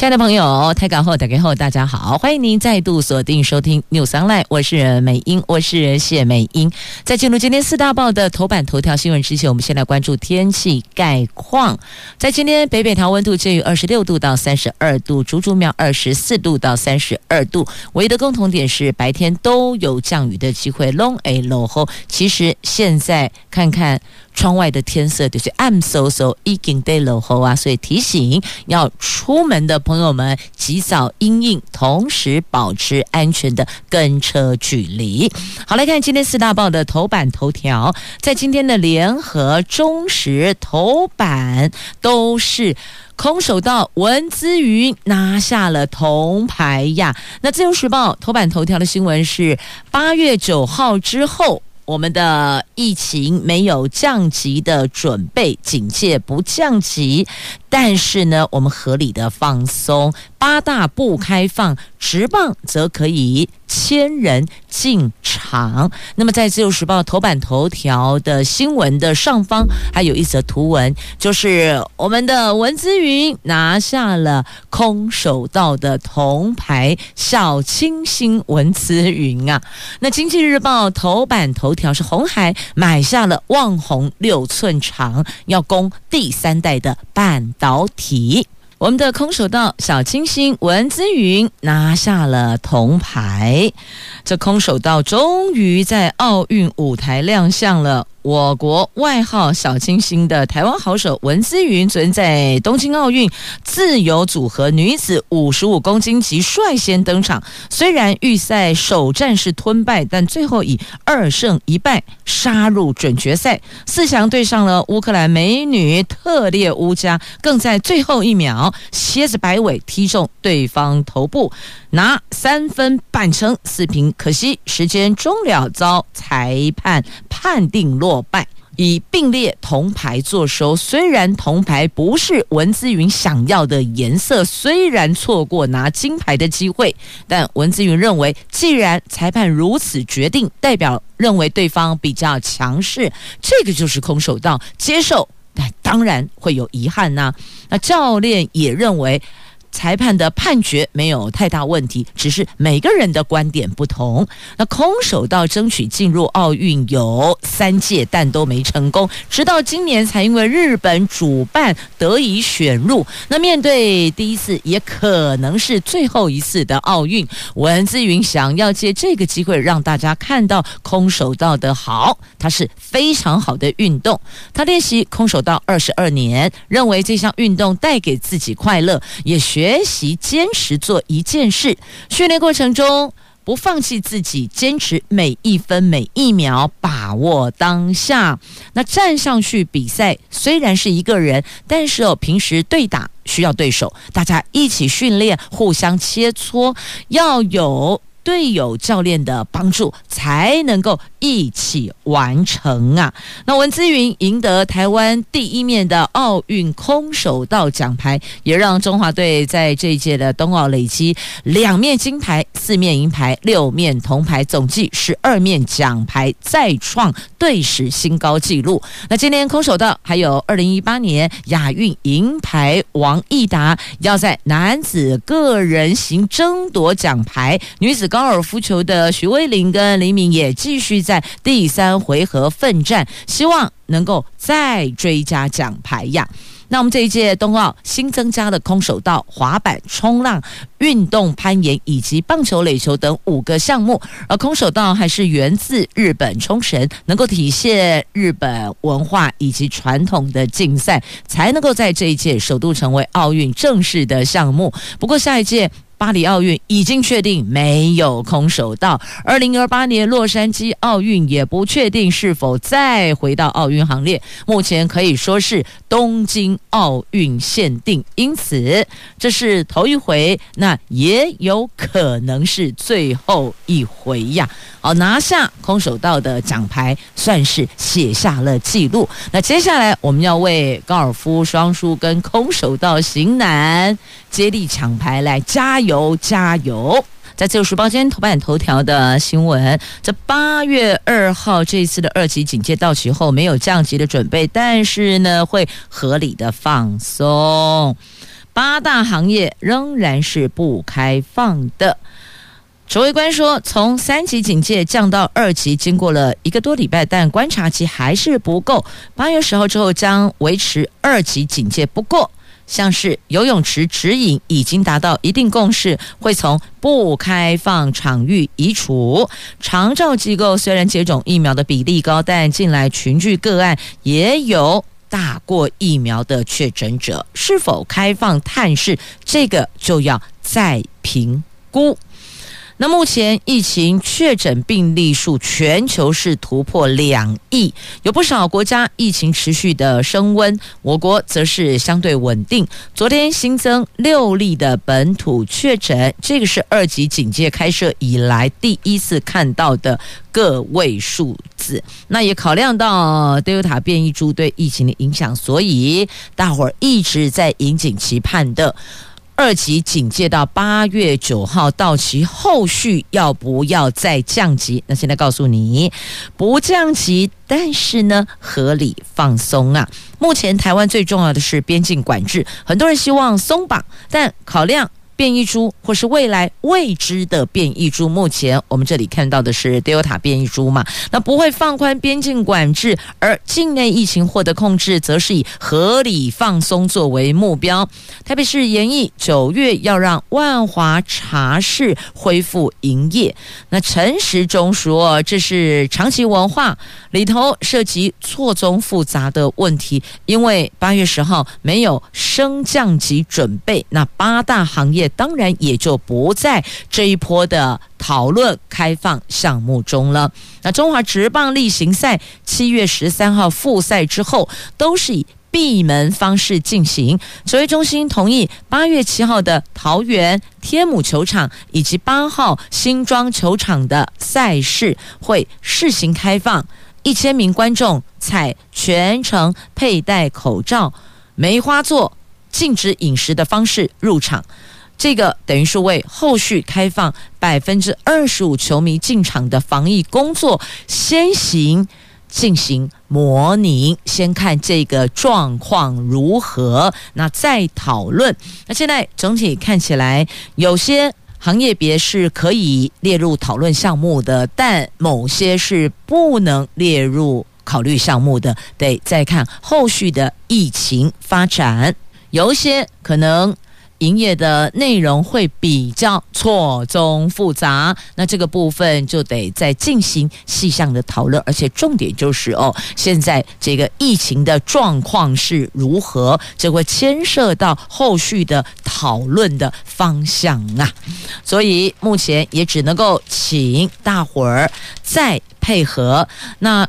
亲爱的朋友，台港后打开后，大家好，欢迎您再度锁定收听 News Online，我是美英，我是谢美英。在进入今天四大报的头版头条新闻之前，我们先来关注天气概况。在今天北北桃温度介于二十六度到三十二度，竹竹苗二十四度到三十二度。唯一的共同点是白天都有降雨的机会。Long A 落后，其实现在看看。窗外的天色就是暗飕飕，已经在落雨啊，所以提醒要出门的朋友们及早因应，同时保持安全的跟车距离。好，来看今天四大报的头版头条，在今天的联合、中时头版都是空手道文姿云拿下了铜牌呀。那自由时报头版头条的新闻是八月九号之后。我们的疫情没有降级的准备，警戒不降级，但是呢，我们合理的放松。八大不开放，职棒则可以千人进场。那么，在《自由时报》头版头条的新闻的上方，还有一则图文，就是我们的文姿云拿下了空手道的铜牌，小清新文姿云啊。那《经济日报》头版头条是红海买下了旺红六寸长，要攻第三代的半导体。我们的空手道小清新文姿云拿下了铜牌，这空手道终于在奥运舞台亮相了。我国外号“小清新”的台湾好手文姿云，昨天在东京奥运自由组合女子五十五公斤级率先登场。虽然预赛首战是吞败，但最后以二胜一败杀入准决赛，四强对上了乌克兰美女特列乌加，更在最后一秒蝎子摆尾踢中对方头部，拿三分扳成四平。可惜时间终了，遭裁判判定落。落败，以并列铜牌作收。虽然铜牌不是文姿云想要的颜色，虽然错过拿金牌的机会，但文姿云认为，既然裁判如此决定，代表认为对方比较强势，这个就是空手道，接受，但当然会有遗憾呐、那教练也认为。裁判的判决没有太大问题，只是每个人的观点不同。那空手道争取进入奥运有三届，但都没成功，直到今年才因为日本主办得以选入。那面对第一次，也可能是最后一次的奥运，文姿云想要借这个机会让大家看到空手道的好，它是非常好的运动。他练习空手道二十二年，认为这项运动带给自己快乐，也学。学习坚持做一件事，训练过程中不放弃自己，坚持每一分每一秒，把握当下。那站上去比赛，虽然是一个人，但是哦，平时对打需要对手，大家一起训练，互相切磋，要有。队友教练的帮助，才能够一起完成啊！那文姿云赢得台湾第一面的奥运空手道奖牌，也让中华队在这一届的冬奥累积两面金牌、四面银牌、六面铜牌，总计十二面奖牌，再创队史新高纪录。那今年空手道还有二零一八年亚运银牌王义达要在男子个人型争夺奖牌，女子。高尔夫球的徐威林跟林敏也继续在第三回合奋战，希望能够再追加奖牌呀。那我们这一届冬奥新增加的空手道、滑板、冲浪、运动攀岩以及棒球、垒球等五个项目，而空手道还是源自日本冲绳，能够体现日本文化以及传统的竞赛，才能够在这一届首度成为奥运正式的项目。不过下一届。巴黎奥运已经确定没有空手道，二零二八年洛杉矶奥运也不确定是否再回到奥运行列。目前可以说是东京奥运限定，因此这是头一回，那也有可能是最后一回呀。好，拿下空手道的奖牌，算是写下了记录。那接下来我们要为高尔夫双输跟空手道型男接力抢牌来加油加油！在自由时报今天头版头条的新闻，这八月二号这一次的二级警戒到期后，没有降级的准备，但是呢会合理的放松。八大行业仍然是不开放的。指挥官说，从三级警戒降到二级，经过了一个多礼拜，但观察期还是不够。八月十号之后将维持二级警戒。不过，像是游泳池指引已经达到一定共识，会从不开放场域移除。长照机构虽然接种疫苗的比例高，但近来群聚个案也有打过疫苗的确诊者，是否开放探视，这个就要再评估。那目前疫情确诊病例数全球是突破两亿，有不少国家疫情持续的升温，我国则是相对稳定。昨天新增六例的本土确诊，这个是二级警戒开设以来第一次看到的个位数字。那也考量到 Delta 变异株对疫情的影响，所以大伙儿一直在引颈期盼的。二级警戒到八月九号到期，后续要不要再降级？那现在告诉你，不降级，但是呢，合理放松啊。目前台湾最重要的是边境管制，很多人希望松绑，但考量。变异株或是未来未知的变异株，目前我们这里看到的是 Delta 变异株嘛，那不会放宽边境管制，而境内疫情获得控制，则是以合理放松作为目标。台北市研议九月要让万华茶室恢复营业，那陈时中说这是长期文化里头涉及错综复杂的问题，因为八月十号没有升降级准备，那八大行业。当然也就不在这一波的讨论开放项目中了。那中华职棒例行赛七月十三号复赛之后，都是以闭门方式进行。指挥中心同意八月七号的桃园天母球场以及八号新庄球场的赛事会试行开放，一千名观众采全程佩戴口罩、梅花座、禁止饮食的方式入场。这个等于是为后续开放百分之二十五球迷进场的防疫工作先行进行模拟，先看这个状况如何，那再讨论。那现在整体看起来，有些行业别是可以列入讨论项目的，但某些是不能列入考虑项目的，得再看后续的疫情发展。有一些可能。营业的内容会比较错综复杂，那这个部分就得再进行细项的讨论，而且重点就是哦，现在这个疫情的状况是如何，这会牵涉到后续的讨论的方向啊。所以目前也只能够请大伙儿再配合。那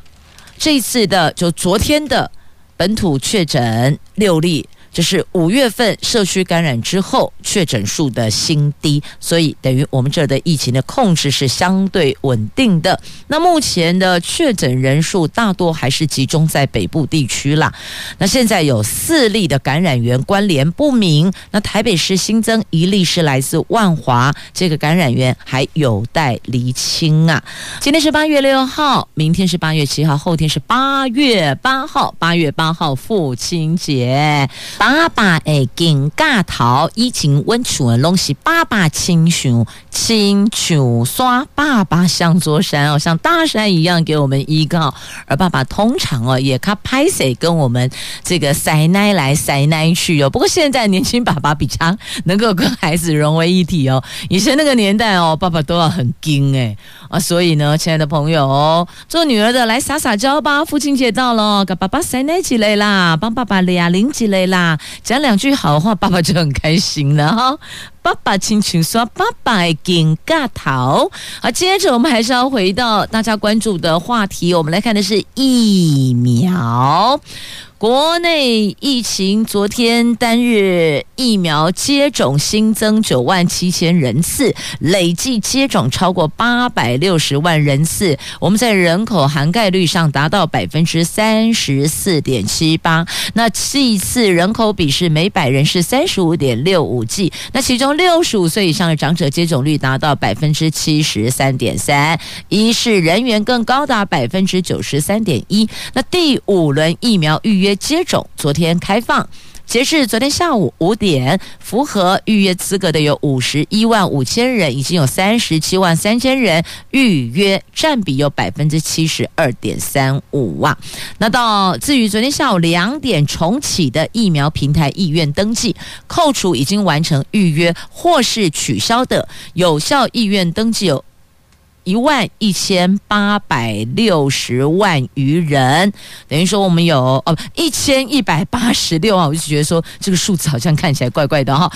这次的就昨天的本土确诊六例。这是五月份社区感染之后确诊数的新低，所以等于我们这儿的疫情的控制是相对稳定的。那目前的确诊人数大多还是集中在北部地区啦。那现在有四例的感染源关联不明，那台北市新增一例是来自万华，这个感染源还有待厘清啊。今天是八月六号，明天是八月七号，后天是八月八号，八月八号父亲节。爸爸诶，金嘎桃，以前温厝的拢是爸爸亲像亲像山，爸爸像座山哦，像大山一样给我们依靠。而爸爸通常哦，也靠拍谁跟我们这个塞奶来塞奶去哦。不过现在年轻爸爸比较能够跟孩子融为一体哦。以前那个年代哦，爸爸都要很惊诶啊，所以呢，亲爱的朋友，做女儿的来撒撒娇吧，父亲节到了，给爸爸塞奶起来啦，帮爸爸俩拎起来啦。讲两句好话，爸爸就很开心了哈。爸爸轻轻说：“爸爸金嘎桃。”好，接着我们还是要回到大家关注的话题，我们来看的是疫苗。国内疫情昨天单日疫苗接种新增九万七千人次，累计接种超过八百六十万人次。我们在人口涵盖率上达到百分之三十四点七八。那其次人口比是每百人是三十五点六五剂。那其中六十五岁以上的长者接种率达到百分之七十三点三，一是人员更高达百分之九十三点一。那第五轮疫苗预约。接种昨天开放，截至昨天下午五点，符合预约资格的有五十一万五千人，已经有三十七万三千人预约，占比有百分之七十二点三五啊。那到至于昨天下午两点重启的疫苗平台意愿登记，扣除已经完成预约或是取消的有效意愿登记有。一万一千八百六十万余人，等于说我们有哦一千一百八十六万，我就觉得说这个数字好像看起来怪怪的哈，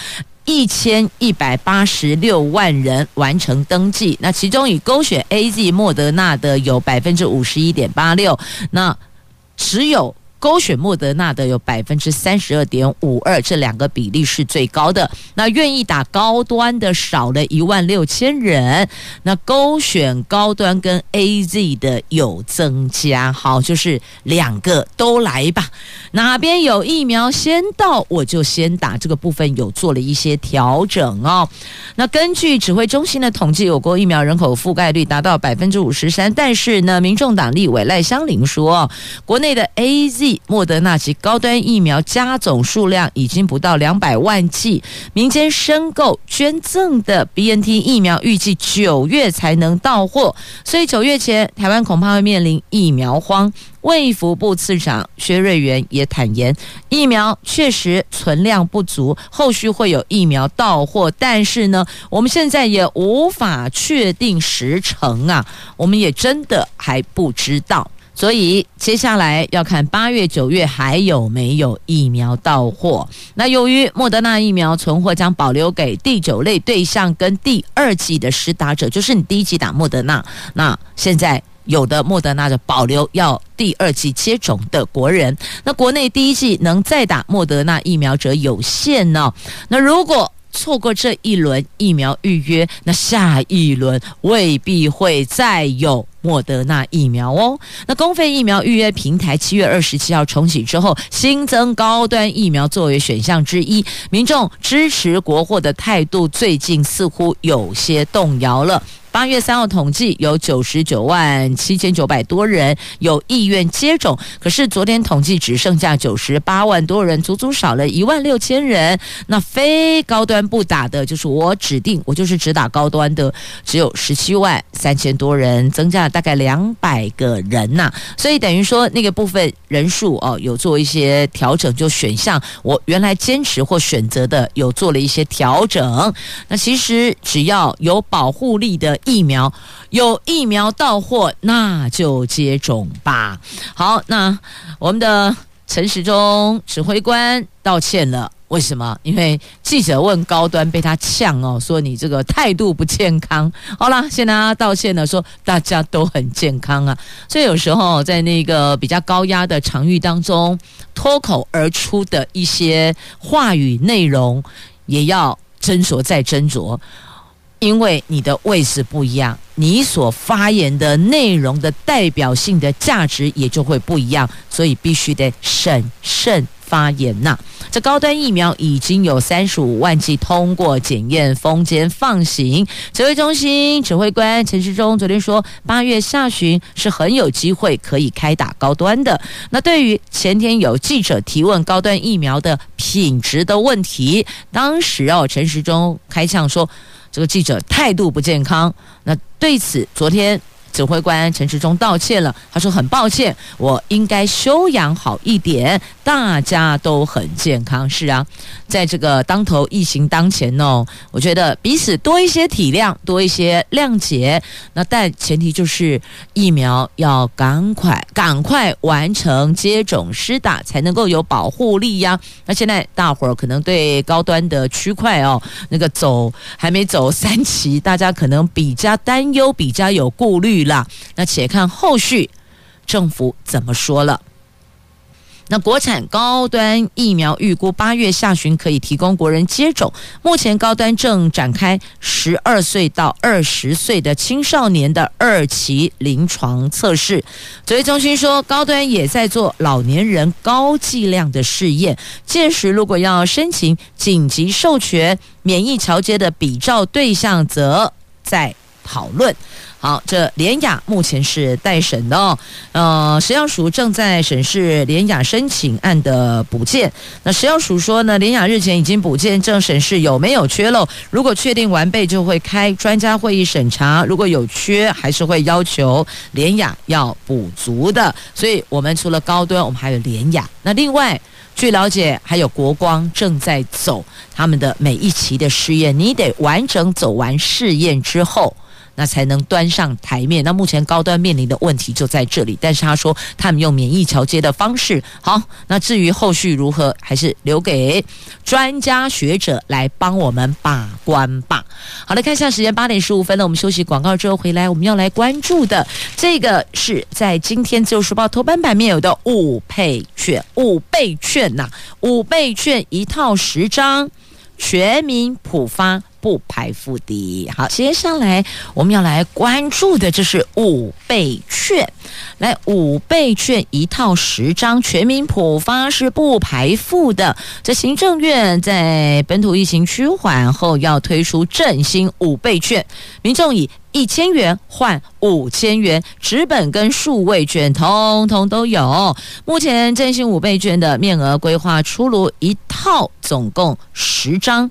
一千一百八十六万人完成登记，那其中以勾选 AZ 莫德纳的有百分之五十一点八六，那只有。勾选莫德纳的有百分之三十二点五二，这两个比例是最高的。那愿意打高端的少了一万六千人，那勾选高端跟 AZ 的有增加。好，就是两个都来吧。哪边有疫苗先到，我就先打。这个部分有做了一些调整哦。那根据指挥中心的统计，我国疫苗人口覆盖率达到百分之五十三，但是呢，民众党立委赖香伶说，国内的 A Z 莫德纳及高端疫苗加总数量已经不到两百万剂，民间申购捐赠的 BNT 疫苗预计九月才能到货，所以九月前台湾恐怕会面临疫苗荒。卫福部次长薛瑞元也坦言，疫苗确实存量不足，后续会有疫苗到货，但是呢，我们现在也无法确定时程啊，我们也真的还不知道。所以接下来要看八月、九月还有没有疫苗到货。那由于莫德纳疫苗存货将保留给第九类对象跟第二季的施打者，就是你第一季打莫德纳，那现在有的莫德纳的保留要第二季接种的国人。那国内第一季能再打莫德纳疫苗者有限呢？那如果错过这一轮疫苗预约，那下一轮未必会再有。莫德纳疫苗哦，那公费疫苗预约平台七月二十七号重启之后，新增高端疫苗作为选项之一，民众支持国货的态度最近似乎有些动摇了。八月三号统计有九十九万七千九百多人有意愿接种，可是昨天统计只剩下九十八万多人，足足少了一万六千人。那非高端不打的，就是我指定我就是只打高端的，只有十七万三千多人，增加大概两百个人呐。所以等于说那个部分人数哦有做一些调整，就选项我原来坚持或选择的有做了一些调整。那其实只要有保护力的。疫苗有疫苗到货，那就接种吧。好，那我们的陈时中指挥官道歉了。为什么？因为记者问高端被他呛哦，说你这个态度不健康。好了，现在他道歉了，说大家都很健康啊。所以有时候在那个比较高压的场域当中，脱口而出的一些话语内容，也要斟酌再斟酌。因为你的位置不一样，你所发言的内容的代表性的价值也就会不一样，所以必须得审慎发言呐。这高端疫苗已经有三十五万剂通过检验，封间放行。指挥中心指挥官陈时中昨天说，八月下旬是很有机会可以开打高端的。那对于前天有记者提问高端疫苗的品质的问题，当时哦，陈时中开呛说。这个记者态度不健康，那对此，昨天指挥官陈时中道歉了。他说很抱歉，我应该修养好一点。大家都很健康，是啊，在这个当头疫情当前哦，我觉得彼此多一些体谅，多一些谅解。那但前提就是疫苗要赶快赶快完成接种施打，才能够有保护力呀。那现在大伙儿可能对高端的区块哦，那个走还没走三期，大家可能比较担忧，比较有顾虑啦。那且看后续政府怎么说了。那国产高端疫苗预估八月下旬可以提供国人接种。目前高端正展开十二岁到二十岁的青少年的二期临床测试。指挥中心说，高端也在做老年人高剂量的试验。届时如果要申请紧急授权免疫桥接的比照对象，则在讨论。好，这联雅目前是待审的哦。呃，食药署正在审视联雅申请案的补件。那食药署说呢，联雅日前已经补件，正审视有没有缺漏。如果确定完备，就会开专家会议审查。如果有缺，还是会要求联雅要补足的。所以，我们除了高端，我们还有联雅。那另外，据了解，还有国光正在走他们的每一期的试验。你得完整走完试验之后。那才能端上台面。那目前高端面临的问题就在这里，但是他说他们用免疫桥接的方式。好，那至于后续如何，还是留给专家学者来帮我们把关吧。好了，看一下时间八点十五分了，我们休息广告之后回来，我们要来关注的这个是在今天《自由时报》头版版面有的五倍券，五倍券呐、五倍券一套十张，全民普发。不排富的。好，接下来我们要来关注的就是五倍券，来五倍券一套十张，全民普发是不排富的。这行政院在本土疫情趋缓后，要推出振兴五倍券，民众以一千元换五千元，纸本跟数位券通通都有。目前振兴五倍券的面额规划出炉，一套总共十张。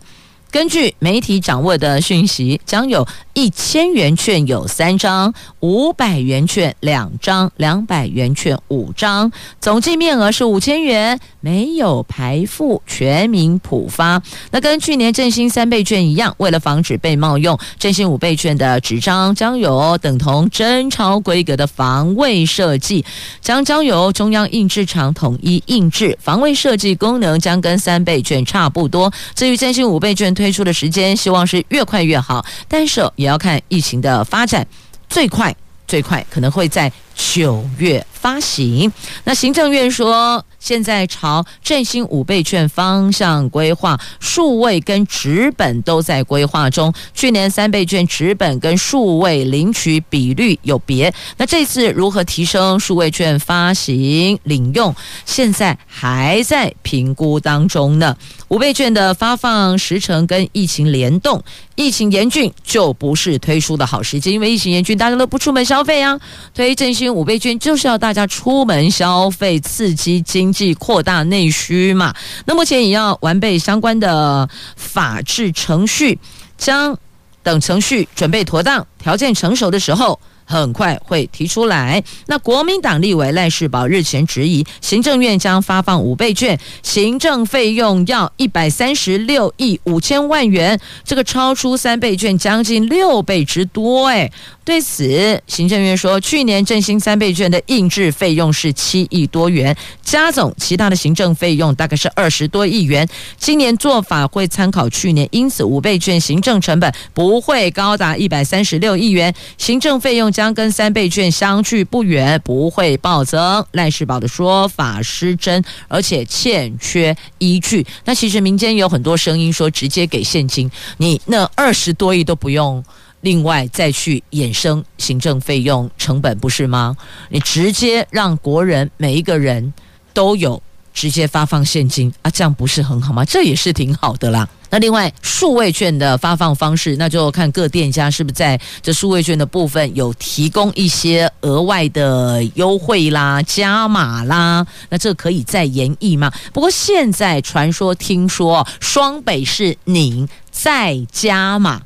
根据媒体掌握的讯息，将有一千元券有三张，五百元券两张，两百元券五张，总计面额是五千元，没有排富，全民普发。那跟去年振兴三倍券一样，为了防止被冒用，振兴五倍券的纸张将有等同真钞规格的防伪设计，将交由中央印制厂统一印制，防伪设计功能将跟三倍券差不多。至于振兴五倍券推推出的时间，希望是越快越好，但是也要看疫情的发展，最快最快可能会在九月发行。那行政院说，现在朝振兴五倍券方向规划，数位跟纸本都在规划中。去年三倍券纸本跟数位领取比率有别，那这次如何提升数位券发行领用，现在还在评估当中呢。五倍券的发放时程跟疫情联动，疫情严峻就不是推出的好时机，因为疫情严峻，大家都不出门消费啊。推振兴五倍券就是要大家出门消费，刺激经。济扩大内需嘛，那目前也要完备相关的法制程序，将等程序准备妥当、条件成熟的时候，很快会提出来。那国民党立委赖士葆日前质疑，行政院将发放五倍券，行政费用要一百三十六亿五千万元，这个超出三倍券将近六倍之多，哎。对此，行政院说，去年振兴三倍券的印制费用是七亿多元，加总其他的行政费用大概是二十多亿元。今年做法会参考去年，因此五倍券行政成本不会高达一百三十六亿元，行政费用将跟三倍券相距不远，不会暴增。赖世宝的说法失真，而且欠缺依据。那其实民间有很多声音说，直接给现金，你那二十多亿都不用。另外再去衍生行政费用成本，不是吗？你直接让国人每一个人都有直接发放现金啊，这样不是很好吗？这也是挺好的啦。那另外数位券的发放方式，那就看各店家是不是在这数位券的部分有提供一些额外的优惠啦、加码啦。那这可以再延议吗？不过现在传说听说双北市宁再加码。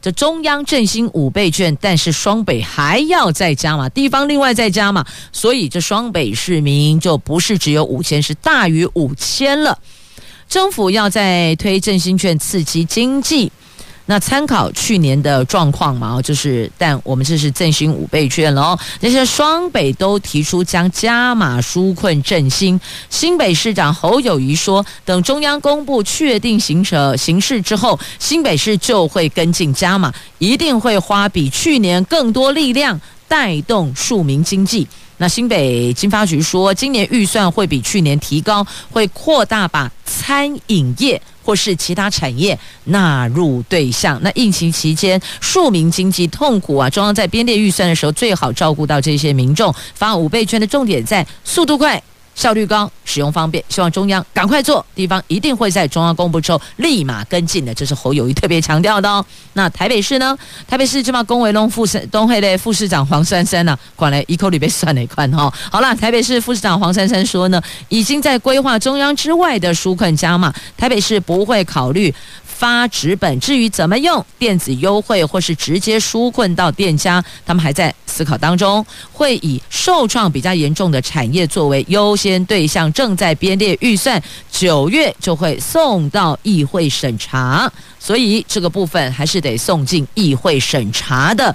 这中央振兴五倍券，但是双北还要再加码，地方另外再加码，所以这双北市民就不是只有五千，是大于五千了。政府要在推振兴券刺激经济。那参考去年的状况嘛，就是，但我们这是振兴五倍券喽。那些双北都提出将加码纾困振兴。新北市长侯友谊说，等中央公布确定形成形势之后，新北市就会跟进加码，一定会花比去年更多力量带动庶民经济。那新北经发局说，今年预算会比去年提高，会扩大把餐饮业或是其他产业纳入对象。那疫情期间，庶民经济痛苦啊，中央在编列预算的时候，最好照顾到这些民众。发五倍券的重点在速度快。效率高，使用方便，希望中央赶快做，地方一定会在中央公布之后立马跟进的，这是侯友谊特别强调的哦。那台北市呢？台北市这么龚维龙副市东黑的副市长黄珊珊呢，管来一口里被算了一块哈。好了，台北市副市长黄珊珊说呢，已经在规划中央之外的纾困加码，台北市不会考虑。发纸本，至于怎么用电子优惠或是直接纾困到店家，他们还在思考当中。会以受创比较严重的产业作为优先对象，正在编列预算，九月就会送到议会审查。所以这个部分还是得送进议会审查的，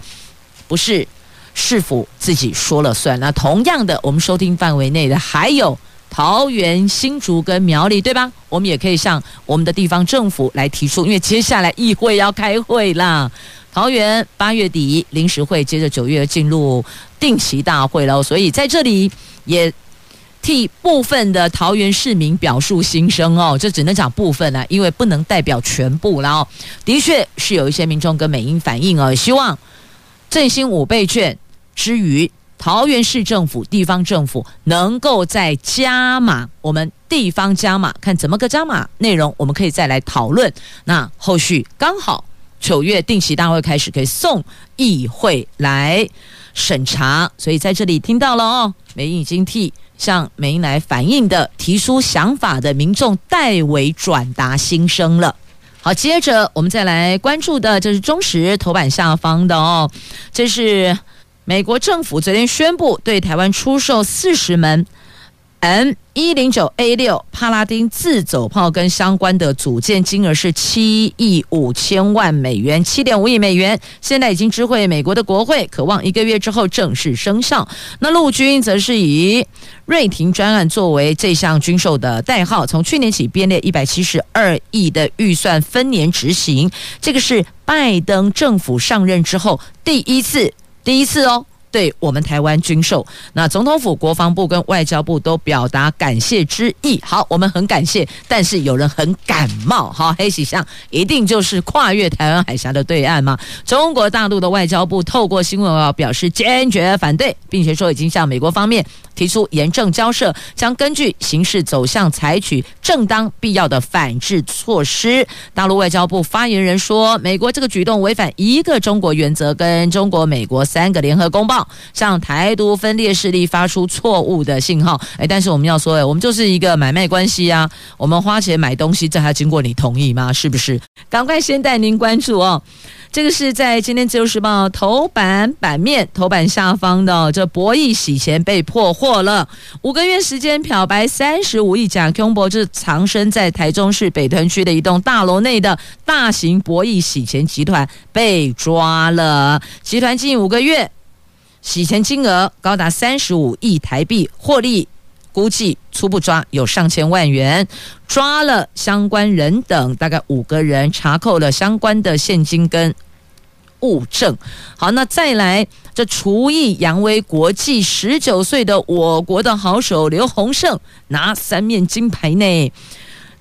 不是市府自己说了算。那同样的，我们收听范围内的还有。桃园、新竹跟苗栗，对吧？我们也可以向我们的地方政府来提出，因为接下来议会要开会啦。桃园八月底临时会，接着九月进入定期大会了，所以在这里也替部分的桃园市民表述心声哦。这只能讲部分了，因为不能代表全部了哦。的确是有一些民众跟美英反映哦，希望振兴五倍券之余。桃园市政府、地方政府能够再加码，我们地方加码，看怎么个加码内容，我们可以再来讨论。那后续刚好九月定期大会开始，可以送议会来审查。所以在这里听到了哦，美英已经替向美英来反映的、提出想法的民众代为转达心声了。好，接着我们再来关注的，这是中时头版下方的哦，这是。美国政府昨天宣布，对台湾出售四十门 M 一零九 A 六帕拉丁自走炮跟相关的组件，金额是七亿五千万美元，七点五亿美元。现在已经知会美国的国会，渴望一个月之后正式生效。那陆军则是以瑞廷专案作为这项军售的代号，从去年起编列一百七十二亿的预算，分年执行。这个是拜登政府上任之后第一次。第一次哦，对我们台湾军售，那总统府、国防部跟外交部都表达感谢之意。好，我们很感谢，但是有人很感冒。好，黑喜象一定就是跨越台湾海峡的对岸吗？中国大陆的外交部透过新闻稿表示坚决反对，并且说已经向美国方面。提出严正交涉，将根据形势走向采取正当必要的反制措施。大陆外交部发言人说，美国这个举动违反一个中国原则跟中国、美国三个联合公报，向台独分裂势力发出错误的信号。哎，但是我们要说，哎，我们就是一个买卖关系啊，我们花钱买东西，这还经过你同意吗？是不是？赶快先带您关注哦。这个是在今天《自由时报》头版版面头版下方的，这博弈洗钱被破获了，五个月时间漂白三十五亿假空博，这藏身在台中市北屯区的一栋大楼内的大型博弈洗钱集团被抓了，集团近五个月洗钱金额高达三十五亿台币，获利估计初步抓有上千万元，抓了相关人等大概五个人，查扣了相关的现金跟。物证，好，那再来，这厨艺扬威国际，十九岁的我国的好手刘洪胜拿三面金牌呢，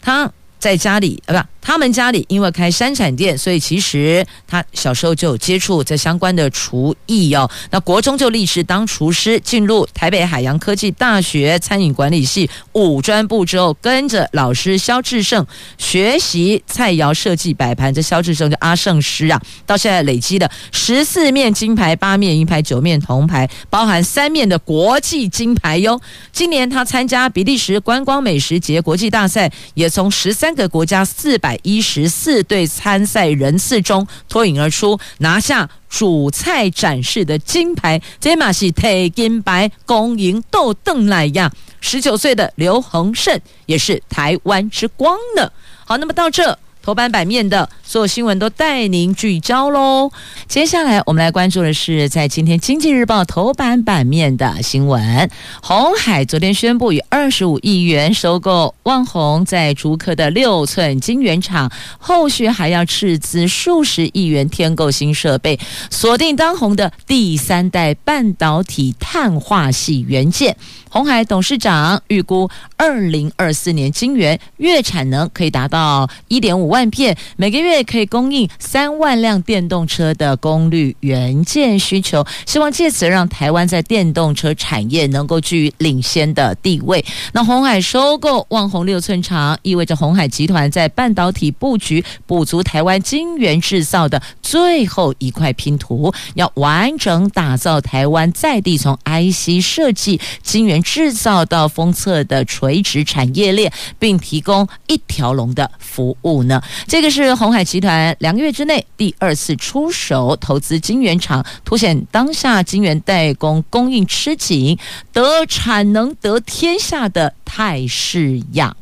他在家里啊不。他们家里因为开山产店，所以其实他小时候就有接触这相关的厨艺哦。那国中就立志当厨师，进入台北海洋科技大学餐饮管理系五专部之后，跟着老师肖志胜学习菜肴设计摆盘。这肖志胜就阿胜师啊，到现在累积的十四面金牌、八面银牌、九面铜牌，包含三面的国际金牌哟。今年他参加比利时观光美食节国际大赛，也从十三个国家四百。一十四对参赛人次中脱颖而出，拿下主菜展示的金牌。这马是特金牌，恭迎豆邓来呀！十九岁的刘恒胜也是台湾之光呢。好，那么到这。头版版面的所有新闻都带您聚焦喽。接下来我们来关注的是在今天《经济日报》头版版面的新闻：鸿海昨天宣布以二十五亿元收购旺宏在竹科的六寸晶圆厂，后续还要斥资数十亿元添购新设备，锁定当红的第三代半导体碳化矽元件。鸿海董事长预估，二零二四年晶圆月产能可以达到一点五万万片，每个月可以供应三万辆电动车的功率元件需求，希望借此让台湾在电动车产业能够居于领先的地位。那鸿海收购旺宏六寸厂，意味着鸿海集团在半导体布局补足台湾晶圆制造的最后一块拼图，要完整打造台湾在地从 IC 设计晶圆。制造到封测的垂直产业链，并提供一条龙的服务呢？这个是红海集团两个月之内第二次出手投资晶圆厂，凸显当下晶圆代工供应吃紧、得产能得天下的态势呀。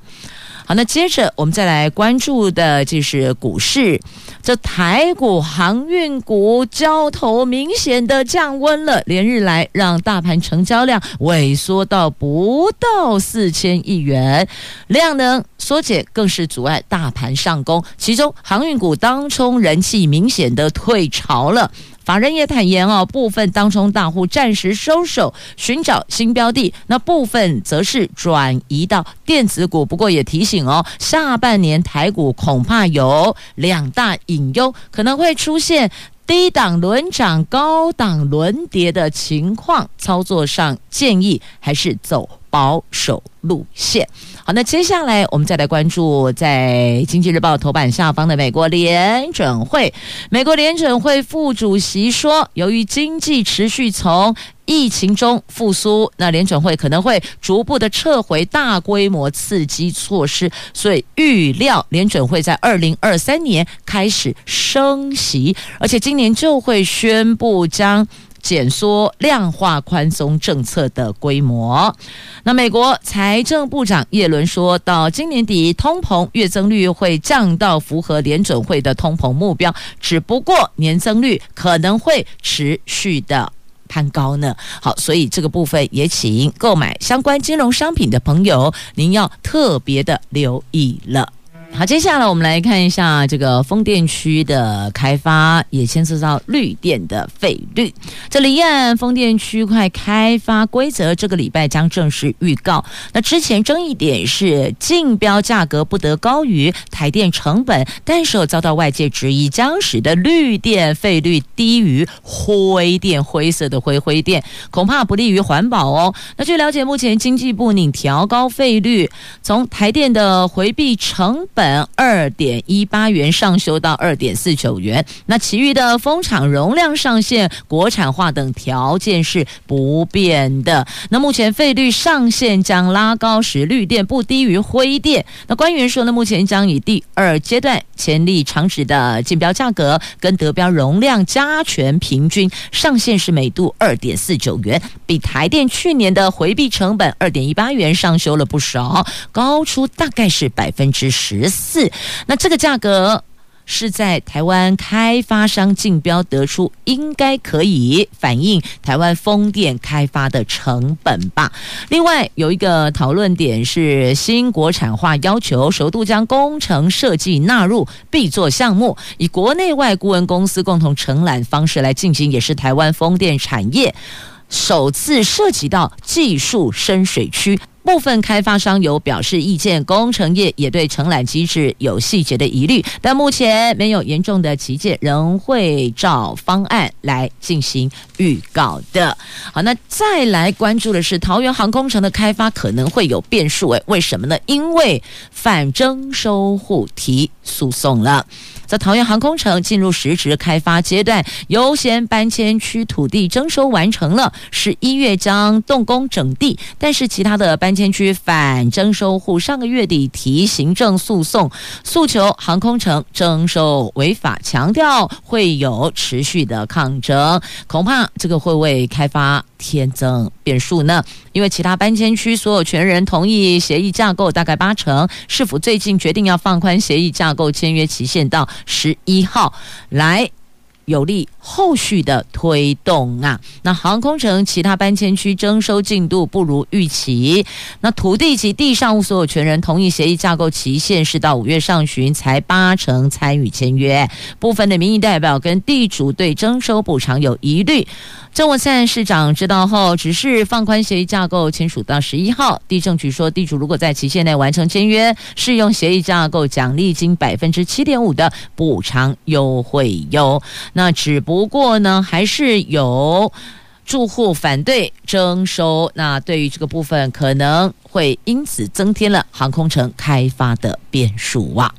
好，那接着我们再来关注的就是股市。这台股航运股交投明显的降温了，连日来让大盘成交量萎缩到不到四千亿元，量能缩减更是阻碍大盘上攻。其中航运股当冲人气明显的退潮了。法人也坦言哦，部分当冲大户暂时收手，寻找新标的；那部分则是转移到电子股。不过也提醒哦，下半年台股恐怕有两大隐忧，可能会出现低档轮涨、高档轮跌的情况。操作上建议还是走保守路线。好，那接下来我们再来关注在《经济日报》头版下方的美国联准会。美国联准会副主席说，由于经济持续从疫情中复苏，那联准会可能会逐步的撤回大规模刺激措施，所以预料联准会在二零二三年开始升息，而且今年就会宣布将。减缩量化宽松政策的规模。那美国财政部长耶伦说，到今年底，通膨月增率会降到符合联准会的通膨目标，只不过年增率可能会持续的攀高呢。好，所以这个部分也请购买相关金融商品的朋友，您要特别的留意了。好，接下来我们来看一下这个风电区的开发，也牵涉到绿电的费率。这离岸风电区块开发规则这个礼拜将正式预告。那之前争议点是竞标价格不得高于台电成本，但是有遭到外界质疑，将使得绿电费率低于灰电，灰色的灰灰电，恐怕不利于环保哦。那据了解，目前经济部拟调高费率，从台电的回避成本。二点一八元上修到二点四九元，那其余的风场容量上限、国产化等条件是不变的。那目前费率上限将拉高时，绿电不低于灰电。那官员说呢，目前将以第二阶段潜力厂址的竞标价格跟得标容量加权平均上限是每度二点四九元，比台电去年的回避成本二点一八元上修了不少，高出大概是百分之十。四，那这个价格是在台湾开发商竞标得出，应该可以反映台湾风电开发的成本吧。另外有一个讨论点是，新国产化要求首度将工程设计纳入必做项目，以国内外顾问公司共同承揽方式来进行，也是台湾风电产业首次涉及到技术深水区。部分开发商有表示意见，工程业也对承揽机制有细节的疑虑，但目前没有严重的歧见，仍会照方案来进行预告的。好，那再来关注的是桃园航空城的开发可能会有变数，诶，为什么呢？因为反征收户提诉讼了。在桃园航空城进入实质开发阶段，优先搬迁区土地征收完成了，十一月将动工整地，但是其他的搬搬迁区反征收户上个月底提行政诉讼，诉求航空城征收违法，强调会有持续的抗争，恐怕这个会为开发添增变数呢。因为其他搬迁区所有权人同意协议架构大概八成，是否最近决定要放宽协议架构签约期限到十一号来？有利后续的推动啊！那航空城其他搬迁区征收进度不如预期。那土地及地上物所有权人同意协议架构期限是到五月上旬才八成参与签约。部分的民意代表跟地主对征收补偿有疑虑。郑文灿市长知道后，只是放宽协议架构签署到十一号。地政局说，地主如果在期限内完成签约，适用协议架构奖励金百分之七点五的补偿优惠哟。那只不过呢，还是有住户反对征收。那对于这个部分，可能会因此增添了航空城开发的变数啊。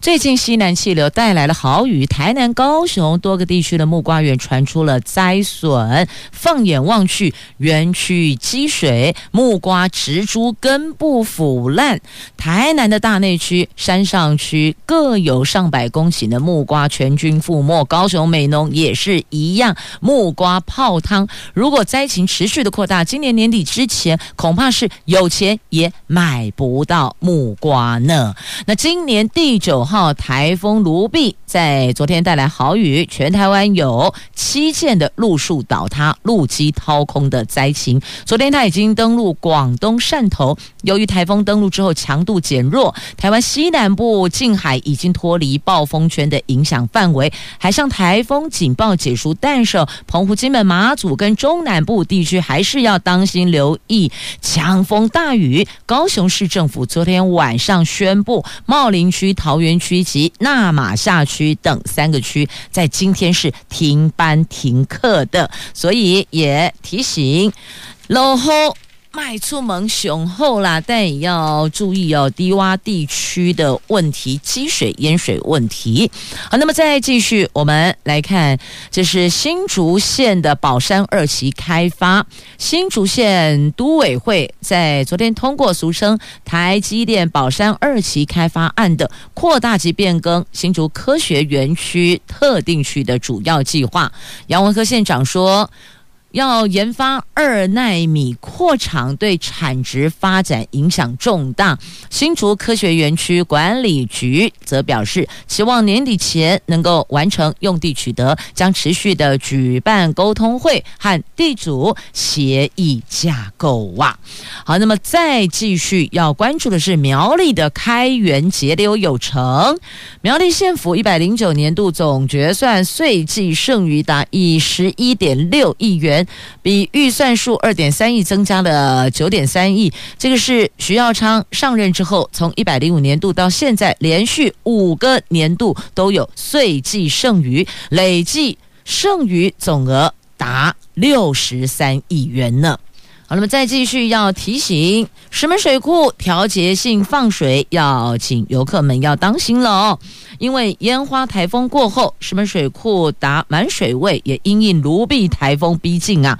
最近西南气流带来了豪雨，台南、高雄多个地区的木瓜园传出了灾损。放眼望去，园区积水，木瓜植株根部腐烂。台南的大内区、山上区各有上百公顷的木瓜全军覆没。高雄美浓也是一样，木瓜泡汤。如果灾情持续的扩大，今年年底之前，恐怕是有钱也买不到木瓜呢。那今年第九号台风卢碧在昨天带来豪雨，全台湾有七件的路树倒塌、路基掏空的灾情。昨天它已经登陆广东汕头，由于台风登陆之后强度减弱，台湾西南部近海已经脱离暴风圈的影响范围，海上台风警报解除，但是澎湖、金门、马祖跟中南部地区还是要当心留意强风大雨。高雄市政府昨天晚上宣布，茂林区桃桃园区及纳马夏区等三个区在今天是停班停课的，所以也提醒落后。迈出门雄厚啦，但也要注意哦，低洼地区的问题，积水淹水问题。好，那么再继续，我们来看，这是新竹县的宝山二期开发。新竹县都委会在昨天通过俗称台积电宝山二期开发案的扩大及变更新竹科学园区特定区的主要计划。杨文科县长说。要研发二纳米扩厂，对产值发展影响重大。新竹科学园区管理局则表示，希望年底前能够完成用地取得，将持续的举办沟通会和地主协议架构哇。好，那么再继续要关注的是苗栗的开源节流有成，苗栗县府一百零九年度总决算岁计剩余达一十一点六亿元。比预算数二点三亿增加了九点三亿，这个是徐耀昌上任之后，从一百零五年度到现在连续五个年度都有岁计剩余，累计剩余总额达六十三亿元呢。好，那么再继续要提醒石门水库调节性放水，要请游客们要当心了哦。因为烟花台风过后，石门水库达满水位，也因应卢碧台风逼近啊。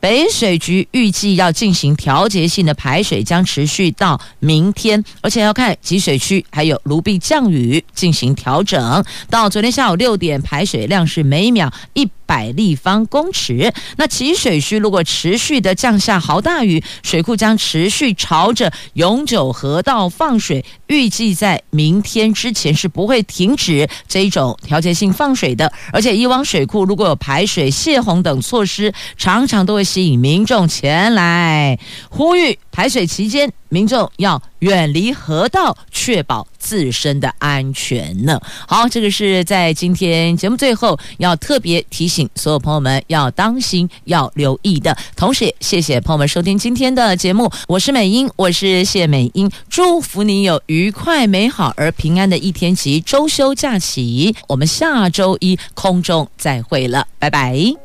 北水局预计要进行调节性的排水，将持续到明天，而且要看集水区还有卢碧降雨进行调整。到昨天下午六点，排水量是每秒一百立方公尺。那集水区如果持续的降下豪大雨，水库将持续朝着永久河道放水，预计在明天之前是不会停止这一种调节性放水的。而且以往水库如果有排水泄洪等措施，常常都会。吸引民众前来，呼吁排水期间，民众要远离河道，确保自身的安全呢。好，这个是在今天节目最后要特别提醒所有朋友们要当心、要留意的。同时，也谢谢朋友们收听今天的节目，我是美英，我是谢美英，祝福你有愉快、美好而平安的一天及周休假期。我们下周一空中再会了，拜拜。